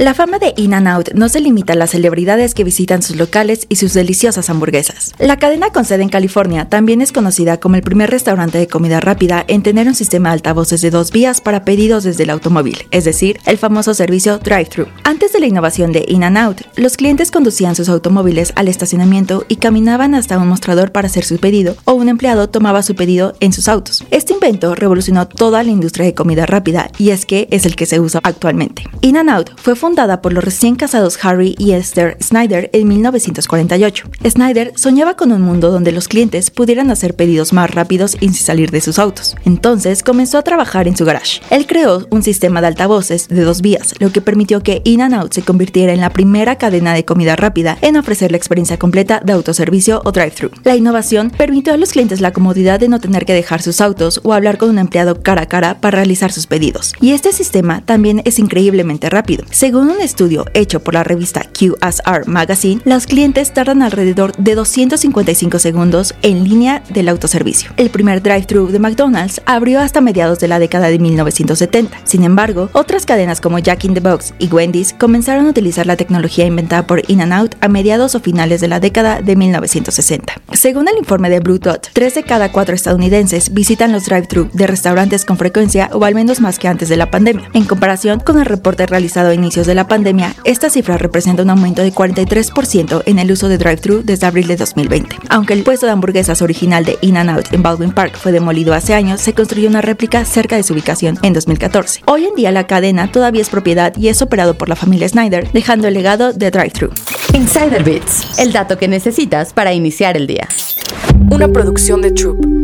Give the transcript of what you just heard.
La fama de In n Out no se limita a las celebridades que visitan sus locales y sus deliciosas hamburguesas. La cadena con sede en California también es conocida como el primer restaurante de comida rápida en tener un sistema de altavoces de dos vías para pedidos desde el automóvil, es decir, el famoso servicio drive-thru. Antes de la innovación de In n Out, los clientes conducían sus automóviles al estacionamiento y caminaban hasta un mostrador para hacer su pedido, o un empleado tomaba su pedido en sus autos. Este invento revolucionó toda la industria de comida rápida y es que es el que se usa actualmente. In Out fue fundada por los recién casados Harry y Esther Snyder en 1948. Snyder soñaba con un mundo donde los clientes pudieran hacer pedidos más rápidos y sin salir de sus autos. Entonces comenzó a trabajar en su garage. Él creó un sistema de altavoces de dos vías, lo que permitió que In n Out se convirtiera en la primera cadena de comida rápida en ofrecer la experiencia completa de autoservicio o drive-thru. La innovación permitió a los clientes la comodidad de no tener que dejar sus autos o hablar con un empleado cara a cara para realizar sus pedidos. Y este sistema también es increíblemente rápido. Según un estudio hecho por la revista QSR Magazine, los clientes tardan alrededor de 255 segundos en línea del autoservicio. El primer drive-thru de McDonald's abrió hasta mediados de la década de 1970. Sin embargo, otras cadenas como Jack in the Box y Wendy's comenzaron a utilizar la tecnología inventada por In-N-Out a mediados o finales de la década de 1960. Según el informe de Blue Dot, 3 de cada 4 estadounidenses visitan los drive-thru de restaurantes con frecuencia o al menos más que antes de la pandemia. En comparación con el reporte realizado a inicios de la pandemia, esta cifra representa un aumento de 43% en el uso de drive-thru desde abril de 2020. Aunque el puesto de hamburguesas original de In-N-Out en Baldwin Park fue demolido hace años, se construyó una réplica cerca de su ubicación en 2014. Hoy en día la cadena todavía es propiedad y es operado por la familia Snyder, dejando el legado de drive-thru. Insider Bits, el dato que necesitas para iniciar el día. Una producción de Troop.